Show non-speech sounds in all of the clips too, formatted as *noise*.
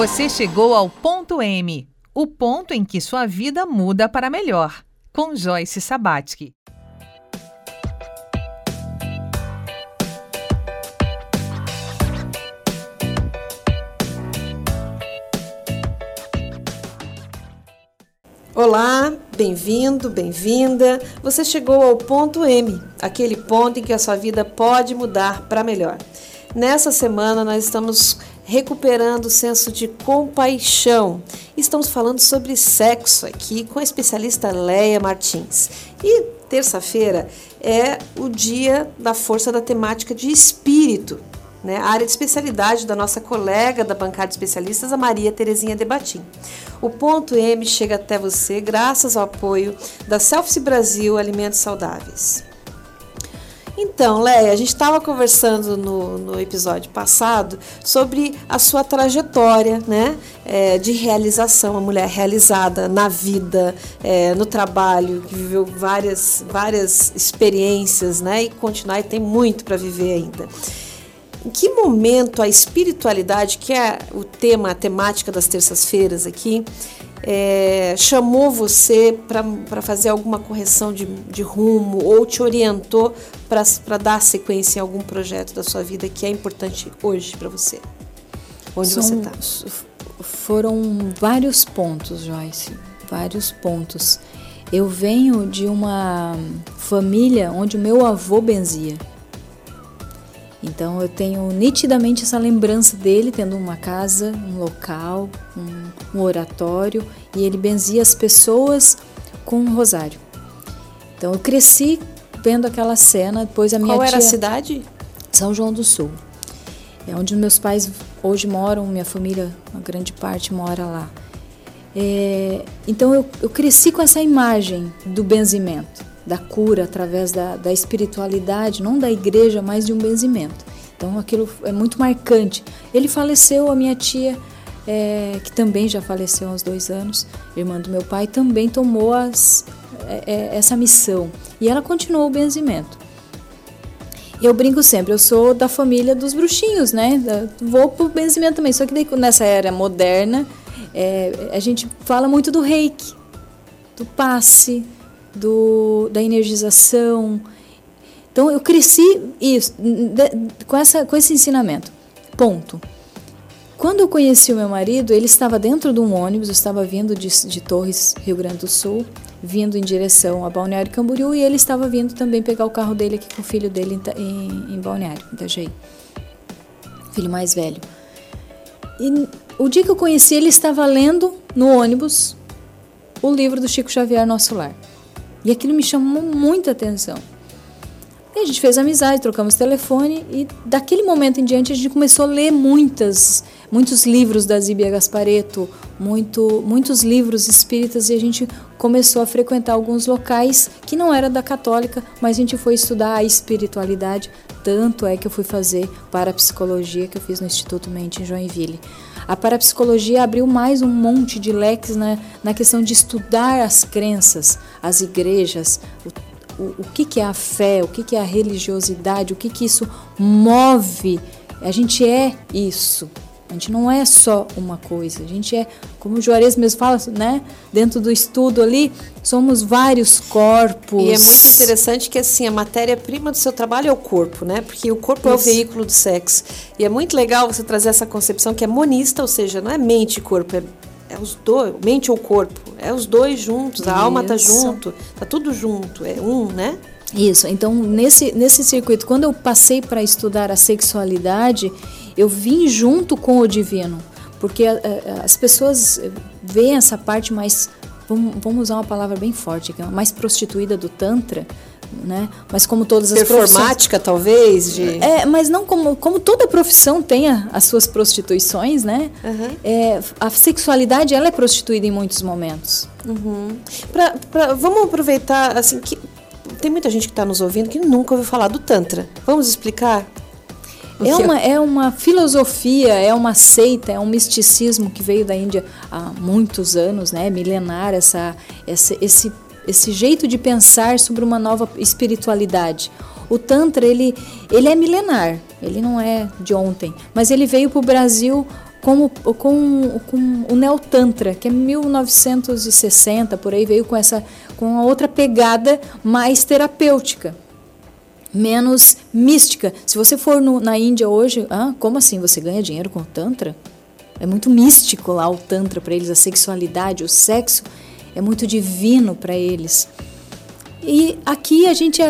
Você chegou ao ponto M, o ponto em que sua vida muda para melhor, com Joyce Sabatsky. Olá, bem-vindo, bem-vinda. Você chegou ao ponto M, aquele ponto em que a sua vida pode mudar para melhor. Nessa semana nós estamos recuperando o senso de compaixão. Estamos falando sobre sexo aqui com a especialista Leia Martins. E terça-feira é o dia da força da temática de espírito, né? A área de especialidade da nossa colega da bancada de especialistas, a Maria Terezinha Debatim. O ponto M chega até você graças ao apoio da Selfie Brasil Alimentos Saudáveis. Então, Leia, a gente estava conversando no, no, episódio passado sobre a sua trajetória né, é, de realização, uma mulher realizada na vida, é, no trabalho, que viveu várias, várias experiências né, e continuar e tem muito para viver ainda. Em que momento a espiritualidade, que é o tema, a temática das terças-feiras aqui, é, chamou você para fazer alguma correção de, de, rumo ou te orientou para dar sequência em algum projeto da sua vida que é importante hoje para você? Onde São, você está? Foram vários pontos, Joyce, vários pontos. Eu venho de uma família onde o meu avô benzia. Então eu tenho nitidamente essa lembrança dele tendo uma casa, um local, um, um oratório e ele benzia as pessoas com um rosário. Então eu cresci vendo aquela cena. Depois a minha Qual tia, era a cidade? São João do Sul. É onde meus pais hoje moram, minha família, uma grande parte mora lá. É, então eu, eu cresci com essa imagem do benzimento da cura através da, da espiritualidade, não da igreja, mas de um benzimento. Então aquilo é muito marcante. Ele faleceu, a minha tia, é, que também já faleceu há uns dois anos, irmã do meu pai, também tomou as, é, é essa missão. E ela continuou o benzimento. Eu brinco sempre, eu sou da família dos bruxinhos, né? Vou pro benzimento também. Só que daí, nessa era moderna, é, a gente fala muito do reiki, do passe, do, da energização. Então eu cresci isso, de, com, essa, com esse ensinamento. Ponto. Quando eu conheci o meu marido, ele estava dentro de um ônibus, eu estava vindo de, de Torres, Rio Grande do Sul, vindo em direção a Balneário Camboriú e ele estava vindo também pegar o carro dele aqui com o filho dele em, em, em Balneário, em Itajaí. Filho mais velho. E o dia que eu conheci, ele estava lendo no ônibus o livro do Chico Xavier, Nosso Lar. E aquilo me chamou muita atenção. E a gente fez amizade, trocamos telefone e daquele momento em diante a gente começou a ler muitas, muitos livros da Zíbia Gaspareto, muito, muitos livros espíritas e a gente começou a frequentar alguns locais que não era da católica, mas a gente foi estudar a espiritualidade, tanto é que eu fui fazer parapsicologia que eu fiz no Instituto Mente em Joinville. A parapsicologia abriu mais um monte de leques na, na questão de estudar as crenças, as igrejas, o, o, o que, que é a fé, o que, que é a religiosidade, o que, que isso move. A gente é isso. A gente não é só uma coisa, a gente é, como o Juarez mesmo fala, né? Dentro do estudo ali, somos vários corpos. E é muito interessante que assim, a matéria-prima do seu trabalho é o corpo, né? Porque o corpo Isso. é o veículo do sexo. E é muito legal você trazer essa concepção que é monista, ou seja, não é mente e corpo, é, é os dois, mente ou corpo, é os dois juntos, a Isso. alma tá junto, tá tudo junto, é um, né? Isso. Então, nesse, nesse circuito, quando eu passei para estudar a sexualidade, eu vim junto com o divino, porque a, a, as pessoas veem essa parte mais, vamos, vamos, usar uma palavra bem forte, que é mais prostituída do tantra, né? Mas como todas as performática talvez de é, mas não como como toda profissão tem as suas prostituições, né? Uhum. É, a sexualidade ela é prostituída em muitos momentos. Uhum. Pra, pra, vamos aproveitar assim que tem muita gente que está nos ouvindo que nunca ouviu falar do tantra. Vamos explicar? É uma, é uma filosofia, é uma seita, é um misticismo que veio da Índia há muitos anos, né? Milenar, essa, essa, esse, esse jeito de pensar sobre uma nova espiritualidade. O Tantra, ele, ele é milenar, ele não é de ontem, mas ele veio para o Brasil como, com, com o Neo Tantra, que é 1960, por aí veio com essa com a outra pegada mais terapêutica, menos mística. Se você for no, na Índia hoje, ah, como assim você ganha dinheiro com o Tantra? É muito místico lá o Tantra para eles, a sexualidade, o sexo é muito divino para eles. E aqui a gente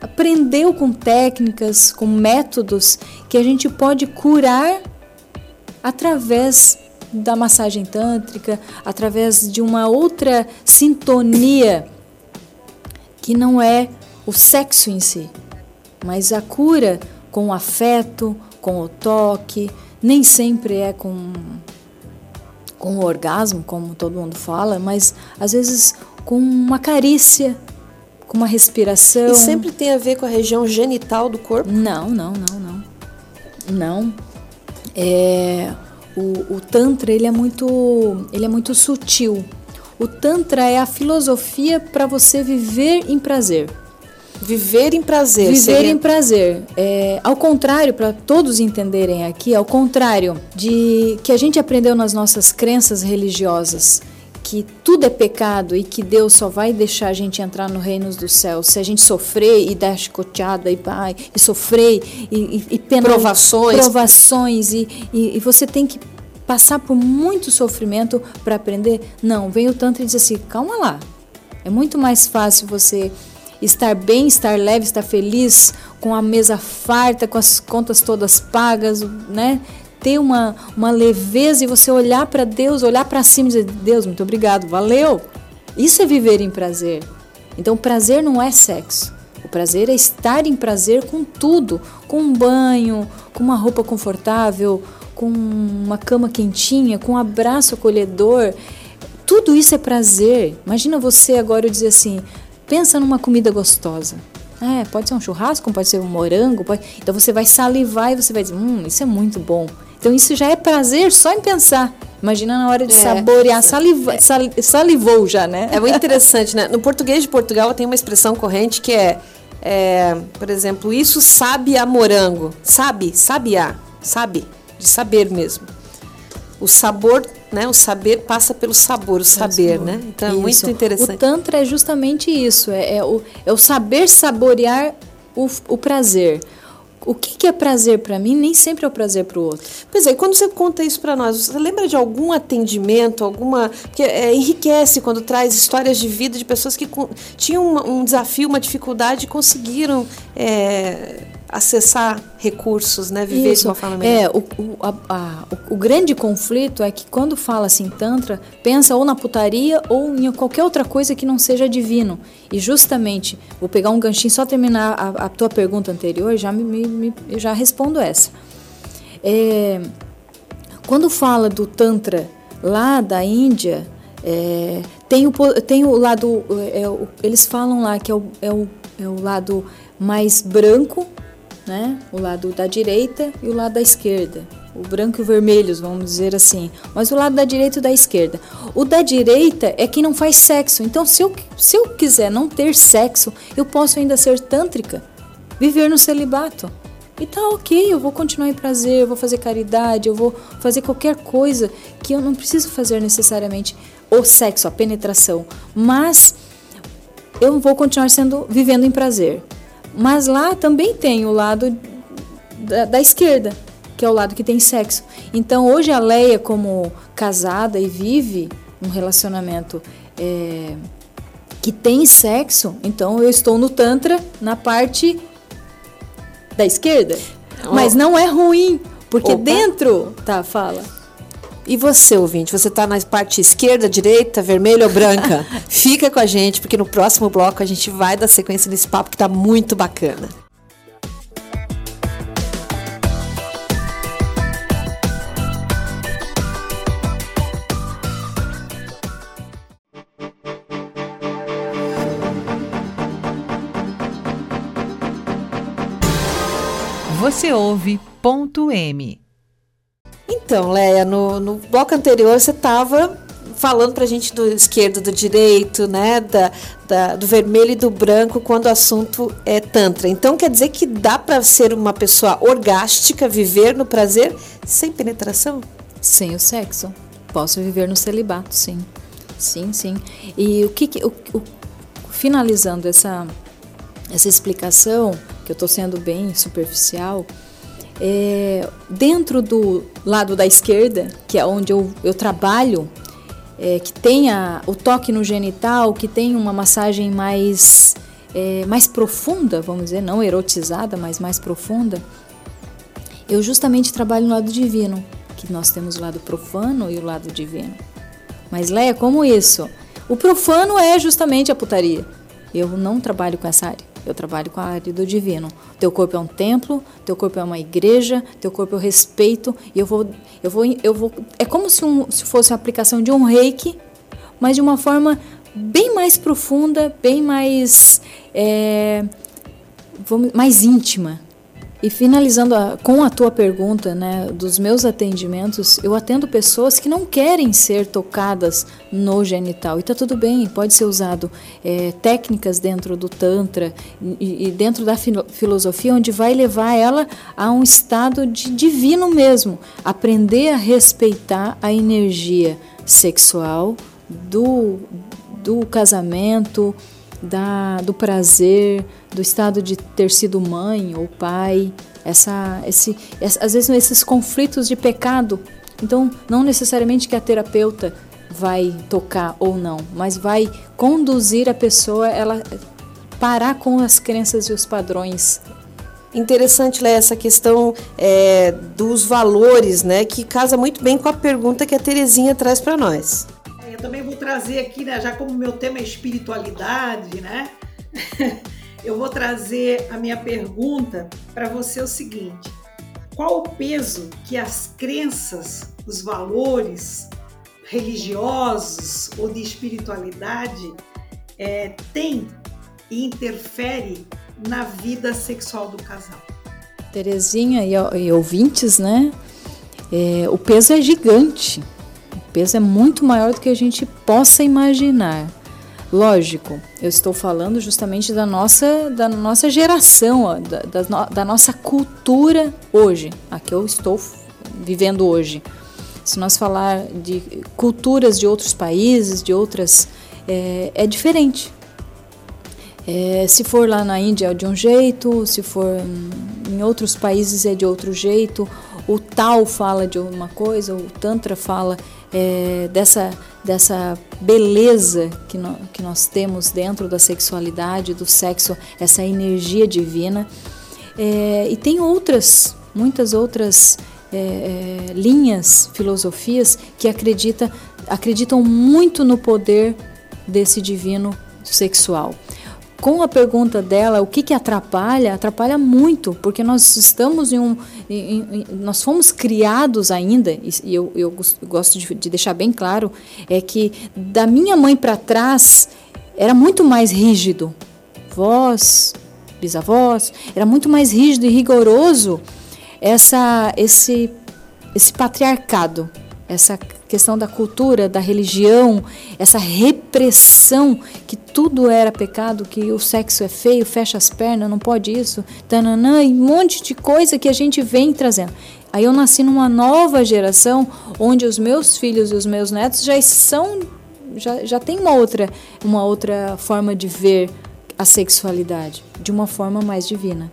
aprendeu com técnicas, com métodos que a gente pode curar através da massagem tântrica, através de uma outra sintonia que não é o sexo em si, mas a cura com o afeto, com o toque, nem sempre é com com o orgasmo, como todo mundo fala, mas às vezes com uma carícia, com uma respiração. E sempre tem a ver com a região genital do corpo? Não, não, não, não. Não. É, o, o Tantra ele é, muito, ele é muito sutil. O Tantra é a filosofia para você viver em prazer. Viver em prazer. Viver seria... em prazer. É, ao contrário, para todos entenderem aqui, ao contrário de que a gente aprendeu nas nossas crenças religiosas, que tudo é pecado e que Deus só vai deixar a gente entrar no reino dos céus se a gente sofrer e dar chicoteada e, vai, e sofrer e, e, e provações, provações e, e, e você tem que passar por muito sofrimento para aprender. Não, vem o Tantra e diz assim: calma lá. É muito mais fácil você estar bem, estar leve, estar feliz, com a mesa farta, com as contas todas pagas, né? ter uma, uma leveza e você olhar para Deus, olhar para cima e dizer: Deus, muito obrigado, valeu. Isso é viver em prazer. Então, prazer não é sexo. O prazer é estar em prazer com tudo, com um banho, com uma roupa confortável, com uma cama quentinha, com um abraço acolhedor. Tudo isso é prazer. Imagina você agora eu dizer assim: pensa numa comida gostosa. É, pode ser um churrasco, pode ser um morango, pode... então você vai salivar e você vai dizer, hum, isso é muito bom. Então isso já é prazer só em pensar. Imagina na hora de é. saborear, saliva, é. sal, salivou já, né? É muito interessante, né? No português de Portugal tem uma expressão corrente que é, é por exemplo, isso sabe a morango. Sabe, sabe a, sabe, de saber mesmo. O sabor, né? O saber passa pelo sabor, o saber, né? Então isso. é muito interessante. O Tantra é justamente isso, é, é, o, é o saber saborear o, o prazer o que, que é prazer para mim nem sempre é o prazer para o outro. Pois é, quando você conta isso para nós, você lembra de algum atendimento, alguma. que é, enriquece quando traz histórias de vida de pessoas que tinham um, um desafio, uma dificuldade e conseguiram. É, acessar recursos, né? Viver Isso. de uma forma melhor. É, o, o, a, a, o, o, grande conflito é que quando fala assim Tantra, pensa ou na putaria ou em qualquer outra coisa que não seja divino. E justamente, vou pegar um ganchinho, só terminar a, a tua pergunta anterior, já, me, me, eu já respondo essa. É, quando fala do Tantra lá da Índia, é, tem, o, tem o lado, é, eles falam lá que é o, é o, é o lado mais branco né? O lado da direita e o lado da esquerda. O branco e o vermelho, vamos dizer assim. Mas o lado da direita e da esquerda. O da direita é quem não faz sexo. Então, se eu, se eu quiser não ter sexo, eu posso ainda ser tântrica, viver no celibato. E tá ok, eu vou continuar em prazer, eu vou fazer caridade, eu vou fazer qualquer coisa que eu não preciso fazer necessariamente o sexo, a penetração, mas eu vou continuar sendo vivendo em prazer. Mas lá também tem o lado da, da esquerda, que é o lado que tem sexo. Então hoje a Leia, como casada e vive um relacionamento é, que tem sexo, então eu estou no Tantra na parte da esquerda. Oh. Mas não é ruim, porque Opa. dentro. Tá, fala. E você, ouvinte, você está na parte esquerda, direita, vermelha ou branca? *laughs* Fica com a gente, porque no próximo bloco a gente vai dar sequência nesse papo que está muito bacana. Você ouve ponto M. Então, Leia, no, no bloco anterior você estava falando para a gente do esquerdo, do direito, né, da, da, do vermelho e do branco quando o assunto é tantra. Então quer dizer que dá para ser uma pessoa orgástica, viver no prazer sem penetração? sem o sexo. Posso viver no celibato, sim. Sim, sim. E o que, o, o, finalizando essa essa explicação que eu estou sendo bem superficial, é, dentro do lado da esquerda, que é onde eu, eu trabalho, é, que tenha o toque no genital, que tenha uma massagem mais, é, mais profunda, vamos dizer, não erotizada, mas mais profunda, eu justamente trabalho no lado divino, que nós temos o lado profano e o lado divino. Mas Leia, como isso? O profano é justamente a putaria. Eu não trabalho com essa área. Eu trabalho com a área do divino. Teu corpo é um templo, teu corpo é uma igreja, teu corpo eu respeito e eu vou, eu vou, eu vou. É como se, um, se fosse uma aplicação de um reiki, mas de uma forma bem mais profunda, bem mais, é, vamos, mais íntima. E finalizando a, com a tua pergunta, né, dos meus atendimentos, eu atendo pessoas que não querem ser tocadas no genital. E tá tudo bem, pode ser usado é, técnicas dentro do Tantra e, e dentro da filosofia, onde vai levar ela a um estado de divino mesmo. Aprender a respeitar a energia sexual do, do casamento, da, do prazer, do estado de ter sido mãe ou pai, essa, esse, essa, às vezes esses conflitos de pecado. Então, não necessariamente que a terapeuta vai tocar ou não, mas vai conduzir a pessoa ela parar com as crenças e os padrões interessante Lé, essa questão é, dos valores, né, que casa muito bem com a pergunta que a Terezinha traz para nós. Eu também vou trazer aqui, né, já como meu tema é espiritualidade, né? *laughs* eu vou trazer a minha pergunta para você o seguinte: qual o peso que as crenças, os valores religiosos ou de espiritualidade é, têm e interfere na vida sexual do casal? Terezinha e, e ouvintes, né? É, o peso é gigante. O peso é muito maior do que a gente possa imaginar. Lógico, eu estou falando justamente da nossa, da nossa geração, ó, da, da, da, nossa cultura hoje, a que eu estou vivendo hoje. Se nós falar de culturas de outros países, de outras, é, é diferente. É, se for lá na Índia é de um jeito, se for em outros países é de outro jeito. O tal fala de uma coisa, o Tantra fala é, dessa, dessa beleza que, no, que nós temos dentro da sexualidade, do sexo, essa energia divina. É, e tem outras, muitas outras é, é, linhas, filosofias que acredita, acreditam muito no poder desse divino sexual com a pergunta dela, o que, que atrapalha? Atrapalha muito, porque nós estamos em um. Em, em, nós fomos criados ainda, e eu, eu gosto de, de deixar bem claro, é que da minha mãe para trás era muito mais rígido. Vós, bisavós, era muito mais rígido e rigoroso essa, esse, esse patriarcado, essa questão da cultura, da religião, essa repressão que tudo era pecado, que o sexo é feio, fecha as pernas, não pode isso, tananã, e um monte de coisa que a gente vem trazendo. Aí eu nasci numa nova geração onde os meus filhos e os meus netos já são já, já tem uma outra uma outra forma de ver a sexualidade, de uma forma mais divina.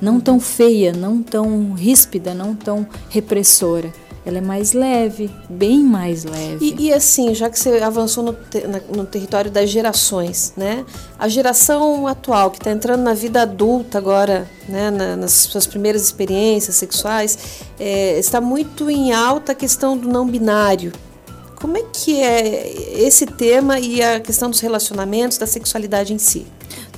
Não tão feia, não tão ríspida, não tão repressora ela é mais leve, bem mais leve. E, e assim, já que você avançou no, te, na, no, território das gerações, né? A geração atual que está entrando na vida adulta agora, né? Na, nas suas primeiras experiências sexuais, é, está muito em alta a questão do não binário. Como é que é esse tema e a questão dos relacionamentos, da sexualidade em si?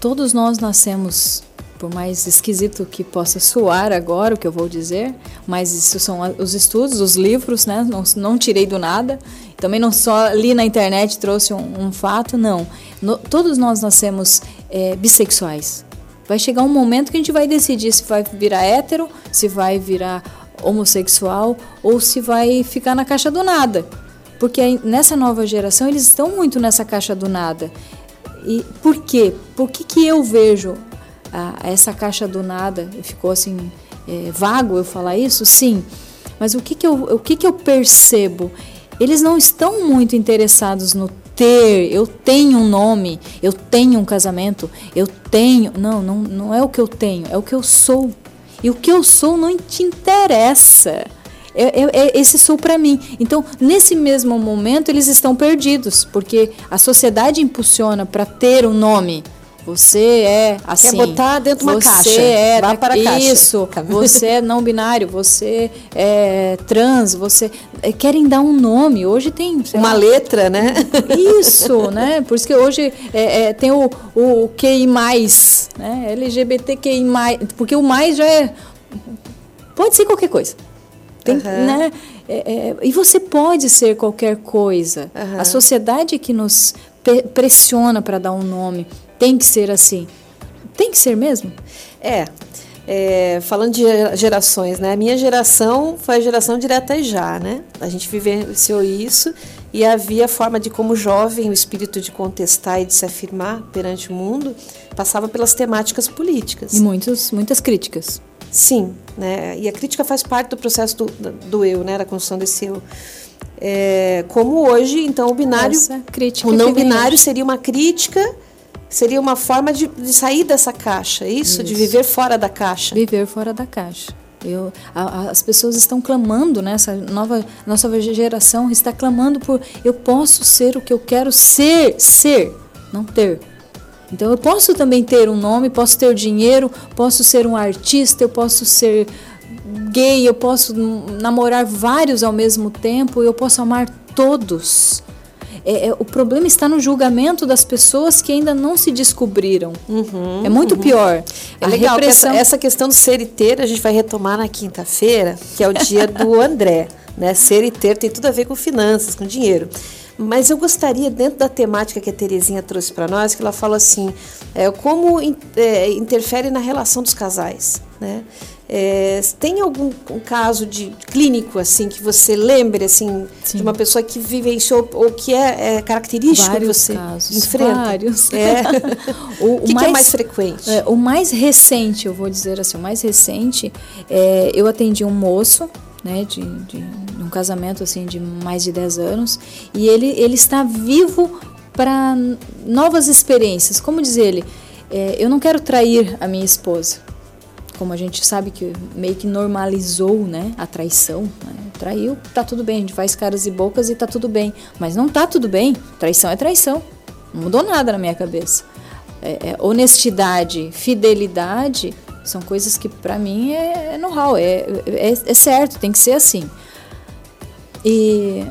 Todos nós nascemos por mais esquisito que possa soar agora o que eu vou dizer, mas isso são os estudos, os livros, né? Não, não tirei do nada. Também não só li na internet trouxe um, um fato, não. No, todos nós nascemos é, bissexuais. Vai chegar um momento que a gente vai decidir se vai virar hétero, se vai virar homossexual ou se vai ficar na caixa do nada. Porque nessa nova geração eles estão muito nessa caixa do nada. E por quê? Por que, que eu vejo a, essa caixa do nada ficou assim é, vago eu falar isso? Sim, Mas o que, que, eu, o que, que eu percebo? Eles não estão muito interessados no ter, eu tenho um nome, eu tenho um casamento, eu tenho. Não, não, não é o que eu tenho, é o que eu sou. E o que eu sou não te interessa. É, é, é esse sou para mim. Então, nesse mesmo momento, eles estão perdidos, porque a sociedade impulsiona para ter um nome. Você é assim. Quer botar dentro de uma caixa. Você é Vá para a caixa. Isso. Você é não binário, você é trans, você é, querem dar um nome. Hoje tem uma lá, letra, né? Isso, né? Por isso que hoje é, é, tem o, o QI+, né? LGBTQI+, porque o mais já é pode ser qualquer coisa. Tem, uhum. né? É, é, e você pode ser qualquer coisa. Uhum. A sociedade que nos pressiona para dar um nome tem que ser assim. Tem que ser mesmo? É. é falando de gerações, né? A minha geração foi a geração direta e já, né? A gente vivenciou isso e havia forma de como jovem o espírito de contestar e de se afirmar perante o mundo passava pelas temáticas políticas. E muitos, muitas críticas. Sim, né? E a crítica faz parte do processo do, do eu, né? Da construção desse eu. É, como hoje, então, o binário, o não binário seria uma crítica seria uma forma de, de sair dessa caixa, é isso? isso? De viver fora da caixa. Viver fora da caixa. Eu, a, as pessoas estão clamando, né? Essa nova nossa geração está clamando por eu posso ser o que eu quero ser, ser, não ter. Então eu posso também ter um nome, posso ter dinheiro, posso ser um artista, eu posso ser gay, eu posso namorar vários ao mesmo tempo, eu posso amar todos. É, é, o problema está no julgamento das pessoas que ainda não se descobriram. Uhum, é muito uhum. pior. É a legal repressão... que essa, essa, questão do ser e ter a gente vai retomar na quinta-feira, que é o dia do *laughs* André. Né? Ser e ter tem tudo a ver com finanças, com dinheiro. Mas eu gostaria, dentro da temática que a Terezinha trouxe para nós, que ela fala assim, é, como é, interfere na relação dos casais. Né? É, tem algum um caso de clínico assim que você lembre assim Sim. de uma pessoa que vivenciou ou que é, é característico vários você casos, enfrenta? Vários. É. *laughs* o, o que, mais, que é mais frequente? É, o mais recente, eu vou dizer assim, o mais recente, é, eu atendi um moço, né, de, de um casamento assim de mais de 10 anos, e ele ele está vivo para novas experiências. Como diz ele, é, eu não quero trair a minha esposa como a gente sabe que meio que normalizou, né, a traição, né? traiu, tá tudo bem, a gente faz caras e bocas e tá tudo bem, mas não tá tudo bem, traição é traição, não mudou nada na minha cabeça. É, é, honestidade, fidelidade são coisas que para mim é, é know-how, é, é, é, certo, tem que ser assim. E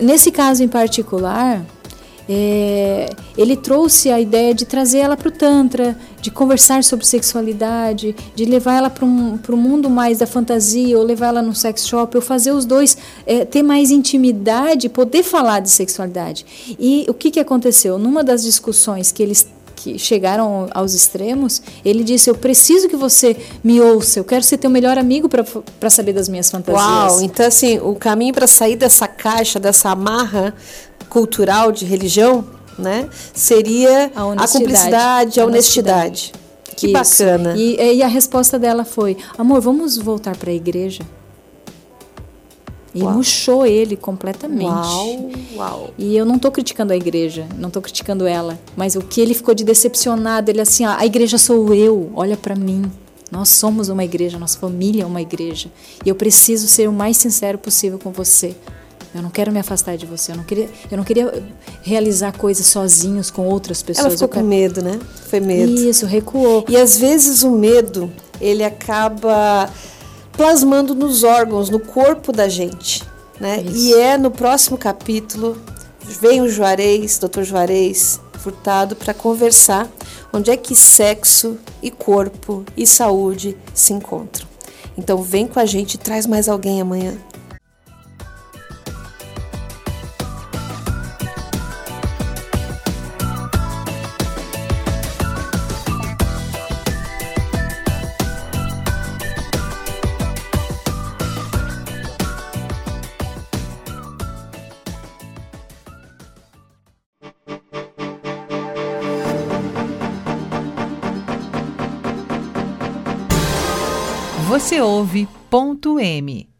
nesse caso em particular, é, ele trouxe a ideia de trazer ela para o Tantra, de conversar sobre sexualidade, de levar ela para um, o mundo mais da fantasia, ou levar ela no sex shop, ou fazer os dois é, ter mais intimidade, poder falar de sexualidade. E o que, que aconteceu? Numa das discussões que eles que chegaram aos extremos, ele disse: Eu preciso que você me ouça, eu quero ser teu melhor amigo para saber das minhas fantasias. Uau! Então, assim, o caminho para sair dessa caixa, dessa amarra cultural de religião, né, seria a, a cumplicidade, a, a honestidade. honestidade. Que Isso. bacana. E, e a resposta dela foi: Amor, vamos voltar para a igreja? E uau. murchou ele completamente. Uau, uau. E eu não estou criticando a igreja, não estou criticando ela, mas o que ele ficou de decepcionado, ele assim, ó, a igreja sou eu, olha para mim. Nós somos uma igreja, nossa família é uma igreja. E eu preciso ser o mais sincero possível com você. Eu não quero me afastar de você. Eu não queria, eu não queria realizar coisas sozinhos com outras pessoas. Ela ficou quero... com medo, né? Foi medo. Isso, recuou. E às vezes o medo, ele acaba plasmando nos órgãos, no corpo da gente. Né? E é no próximo capítulo, vem o Juarez, Dr. Juarez Furtado, para conversar onde é que sexo e corpo e saúde se encontram. Então vem com a gente, traz mais alguém amanhã. m.